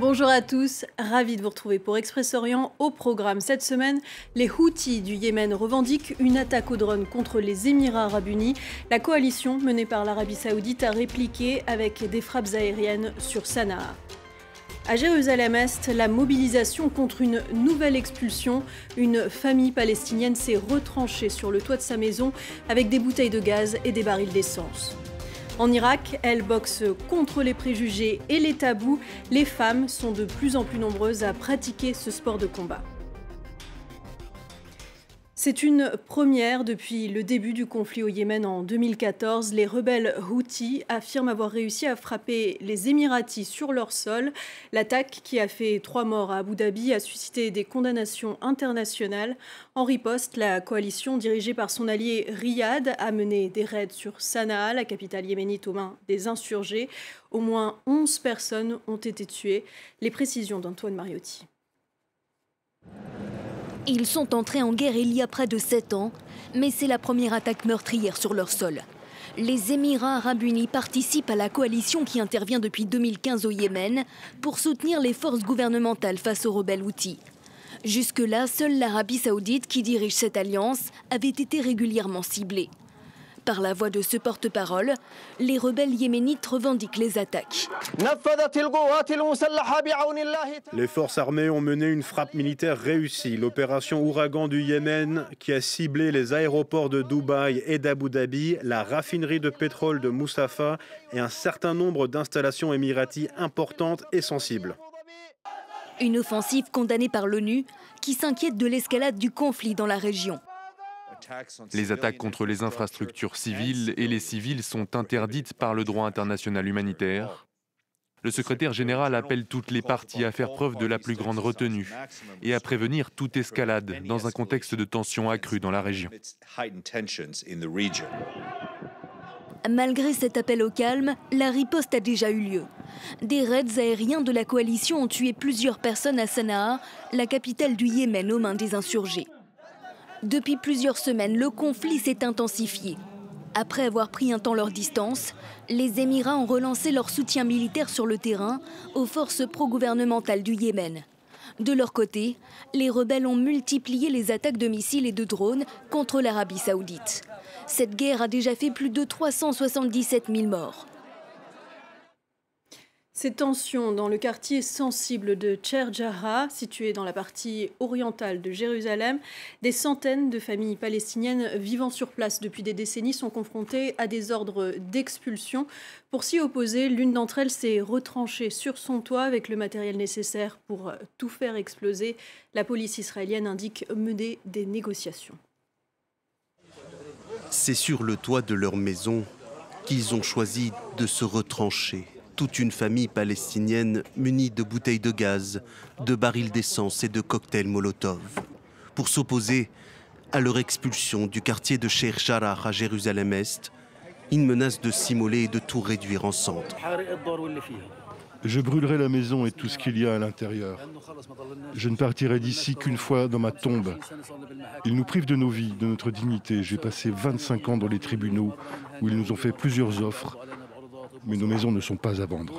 Bonjour à tous, ravi de vous retrouver pour Express Orient. Au programme cette semaine, les Houthis du Yémen revendiquent une attaque au drone contre les Émirats arabes unis. La coalition menée par l'Arabie saoudite a répliqué avec des frappes aériennes sur Sanaa. À Jérusalem-Est, la mobilisation contre une nouvelle expulsion. Une famille palestinienne s'est retranchée sur le toit de sa maison avec des bouteilles de gaz et des barils d'essence. En Irak, elle boxe contre les préjugés et les tabous. Les femmes sont de plus en plus nombreuses à pratiquer ce sport de combat. C'est une première depuis le début du conflit au Yémen en 2014. Les rebelles Houthis affirment avoir réussi à frapper les Émiratis sur leur sol. L'attaque, qui a fait trois morts à Abu Dhabi, a suscité des condamnations internationales. En riposte, la coalition dirigée par son allié Riyad a mené des raids sur Sanaa, la capitale yéménite aux mains des insurgés. Au moins 11 personnes ont été tuées. Les précisions d'Antoine Mariotti. Ils sont entrés en guerre il y a près de 7 ans, mais c'est la première attaque meurtrière sur leur sol. Les Émirats arabes unis participent à la coalition qui intervient depuis 2015 au Yémen pour soutenir les forces gouvernementales face aux rebelles outils. Jusque-là, seule l'Arabie saoudite qui dirige cette alliance avait été régulièrement ciblée. Par la voix de ce porte-parole, les rebelles yéménites revendiquent les attaques. Les forces armées ont mené une frappe militaire réussie, l'opération Ouragan du Yémen, qui a ciblé les aéroports de Dubaï et d'Abu Dhabi, la raffinerie de pétrole de Moussafa et un certain nombre d'installations émiraties importantes et sensibles. Une offensive condamnée par l'ONU qui s'inquiète de l'escalade du conflit dans la région. Les attaques contre les infrastructures civiles et les civils sont interdites par le droit international humanitaire. Le secrétaire général appelle toutes les parties à faire preuve de la plus grande retenue et à prévenir toute escalade dans un contexte de tension accrue dans la région. Malgré cet appel au calme, la riposte a déjà eu lieu. Des raids aériens de la coalition ont tué plusieurs personnes à Sanaa, la capitale du Yémen aux mains des insurgés. Depuis plusieurs semaines, le conflit s'est intensifié. Après avoir pris un temps leur distance, les Émirats ont relancé leur soutien militaire sur le terrain aux forces pro-gouvernementales du Yémen. De leur côté, les rebelles ont multiplié les attaques de missiles et de drones contre l'Arabie saoudite. Cette guerre a déjà fait plus de 377 000 morts. Ces tensions dans le quartier sensible de Cherjara, situé dans la partie orientale de Jérusalem, des centaines de familles palestiniennes vivant sur place depuis des décennies sont confrontées à des ordres d'expulsion. Pour s'y opposer, l'une d'entre elles s'est retranchée sur son toit avec le matériel nécessaire pour tout faire exploser. La police israélienne indique mener des négociations. C'est sur le toit de leur maison qu'ils ont choisi de se retrancher toute une famille palestinienne munie de bouteilles de gaz, de barils d'essence et de cocktails Molotov, pour s'opposer à leur expulsion du quartier de Sheikh Jarrah à Jérusalem-Est, une menace de s'immoler et de tout réduire en cendres. Je brûlerai la maison et tout ce qu'il y a à l'intérieur. Je ne partirai d'ici qu'une fois dans ma tombe. Ils nous privent de nos vies, de notre dignité. J'ai passé 25 ans dans les tribunaux où ils nous ont fait plusieurs offres mais nos maisons ne sont pas à vendre.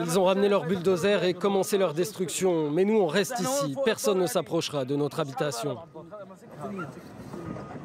Ils ont ramené leur bulldozer et commencé leur destruction, mais nous on reste ici, personne ne s'approchera de notre habitation.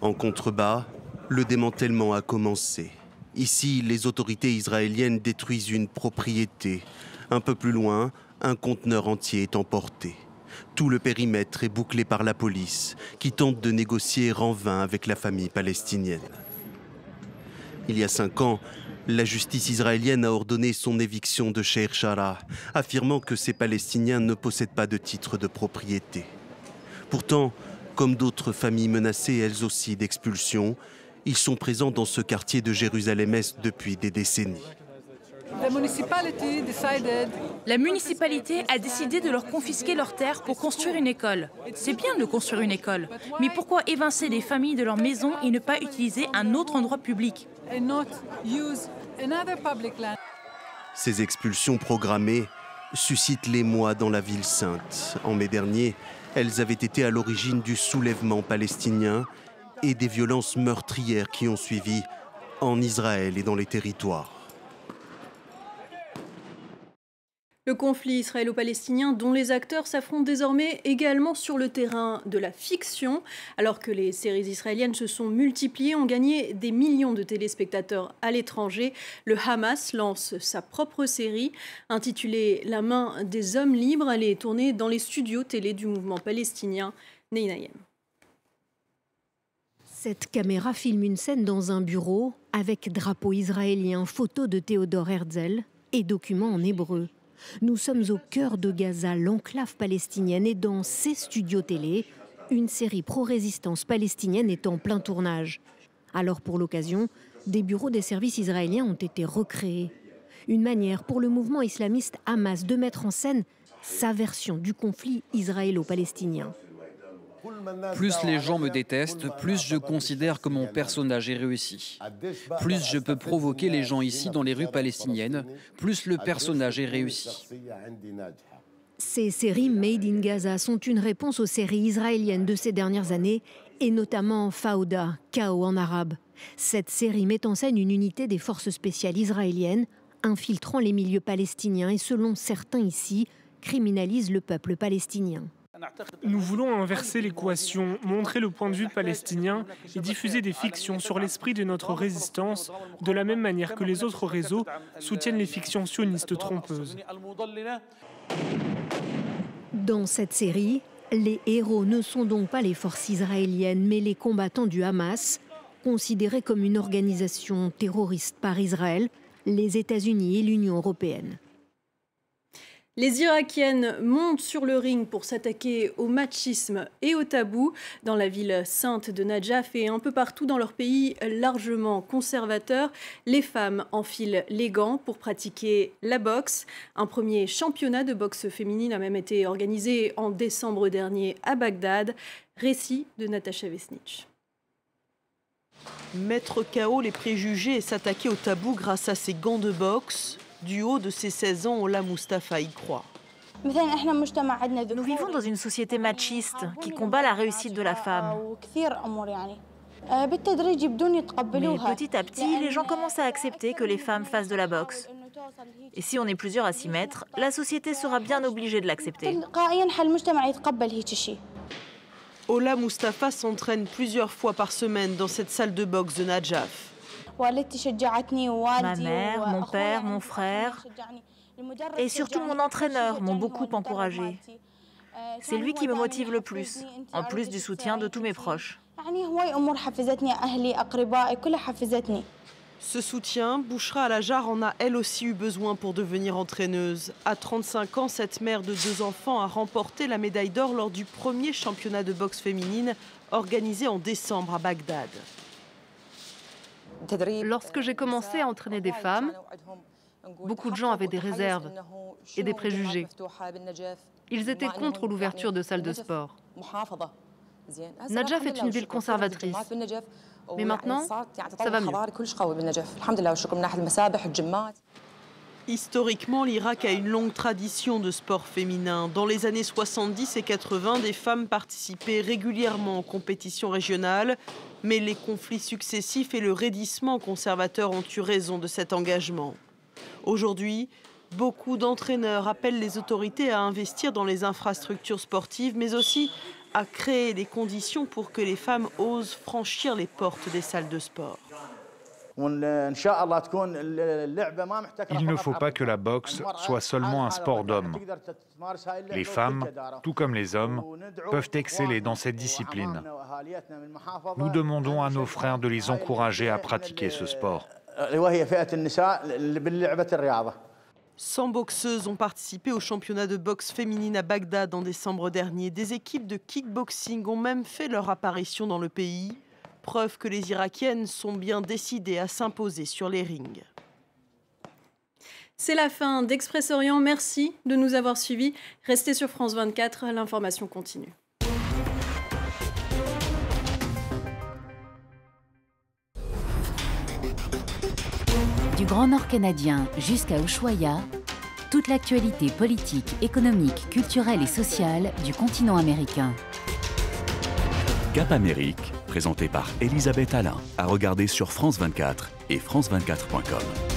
En contrebas, le démantèlement a commencé. Ici, les autorités israéliennes détruisent une propriété. Un peu plus loin, un conteneur entier est emporté. Tout le périmètre est bouclé par la police, qui tente de négocier en vain avec la famille palestinienne. Il y a cinq ans, la justice israélienne a ordonné son éviction de Sheikh Jarrah, affirmant que ces Palestiniens ne possèdent pas de titre de propriété. Pourtant, comme d'autres familles menacées elles aussi d'expulsion, ils sont présents dans ce quartier de Jérusalem-Est depuis des décennies. La municipalité a décidé de leur confisquer leurs terres pour construire une école. C'est bien de construire une école, mais pourquoi évincer les familles de leur maison et ne pas utiliser un autre endroit public Ces expulsions programmées suscitent l'émoi dans la ville sainte. En mai dernier, elles avaient été à l'origine du soulèvement palestinien et des violences meurtrières qui ont suivi en Israël et dans les territoires. Le conflit israélo-palestinien dont les acteurs s'affrontent désormais également sur le terrain de la fiction. Alors que les séries israéliennes se sont multipliées, ont gagné des millions de téléspectateurs à l'étranger, le Hamas lance sa propre série intitulée La main des hommes libres. Elle est tournée dans les studios télé du mouvement palestinien Neinayem. Cette caméra filme une scène dans un bureau avec drapeau israélien, photo de Théodore Herzl et documents en hébreu. Nous sommes au cœur de Gaza, l'enclave palestinienne, et dans ces studios télé, une série pro-résistance palestinienne est en plein tournage. Alors pour l'occasion, des bureaux des services israéliens ont été recréés. Une manière pour le mouvement islamiste Hamas de mettre en scène sa version du conflit israélo-palestinien. Plus les gens me détestent, plus je considère que mon personnage est réussi. Plus je peux provoquer les gens ici dans les rues palestiniennes, plus le personnage est réussi. Ces séries Made in Gaza sont une réponse aux séries israéliennes de ces dernières années, et notamment Fauda, Chaos en arabe. Cette série met en scène une unité des forces spéciales israéliennes, infiltrant les milieux palestiniens et, selon certains ici, criminalise le peuple palestinien. Nous voulons inverser l'équation, montrer le point de vue palestinien et diffuser des fictions sur l'esprit de notre résistance, de la même manière que les autres réseaux soutiennent les fictions sionistes trompeuses. Dans cette série, les héros ne sont donc pas les forces israéliennes, mais les combattants du Hamas, considérés comme une organisation terroriste par Israël, les États-Unis et l'Union européenne. Les Irakiennes montent sur le ring pour s'attaquer au machisme et au tabou dans la ville sainte de Najaf et un peu partout dans leur pays largement conservateur. Les femmes enfilent les gants pour pratiquer la boxe. Un premier championnat de boxe féminine a même été organisé en décembre dernier à Bagdad. Récit de Natacha Vesnich. Mettre KO les préjugés et s'attaquer au tabou grâce à ses gants de boxe, du haut de ses 16 ans, Ola Mustafa y croit. Nous vivons dans une société machiste qui combat la réussite de la femme. Mais petit à petit, les gens commencent à accepter que les femmes fassent de la boxe. Et si on est plusieurs à s'y mettre, la société sera bien obligée de l'accepter. Ola Mustafa s'entraîne plusieurs fois par semaine dans cette salle de boxe de Najaf. Ma mère, mon père, mon frère et surtout mon entraîneur m'ont beaucoup encouragé. C'est lui qui me motive le plus, en plus du soutien de tous mes proches. Ce soutien, Bouchra Alajar en a elle aussi eu besoin pour devenir entraîneuse. À 35 ans, cette mère de deux enfants a remporté la médaille d'or lors du premier championnat de boxe féminine organisé en décembre à Bagdad. Lorsque j'ai commencé à entraîner des femmes, beaucoup de gens avaient des réserves et des préjugés. Ils étaient contre l'ouverture de salles de sport. Najaf est une ville conservatrice. Mais maintenant, ça va mieux. Historiquement, l'Irak a une longue tradition de sport féminin. Dans les années 70 et 80, des femmes participaient régulièrement aux compétitions régionales, mais les conflits successifs et le raidissement conservateur ont eu raison de cet engagement. Aujourd'hui, beaucoup d'entraîneurs appellent les autorités à investir dans les infrastructures sportives, mais aussi à créer les conditions pour que les femmes osent franchir les portes des salles de sport. Il ne faut pas que la boxe soit seulement un sport d'hommes. Les femmes, tout comme les hommes, peuvent exceller dans cette discipline. Nous demandons à nos frères de les encourager à pratiquer ce sport. 100 boxeuses ont participé au championnat de boxe féminine à Bagdad en décembre dernier. Des équipes de kickboxing ont même fait leur apparition dans le pays preuve que les Irakiennes sont bien décidées à s'imposer sur les rings. C'est la fin d'Express Orient. Merci de nous avoir suivis. Restez sur France 24, l'information continue. Du Grand Nord canadien jusqu'à Ushuaia, toute l'actualité politique, économique, culturelle et sociale du continent américain. Cap Amérique présenté par Elisabeth Alain, à regarder sur France 24 et France24.com.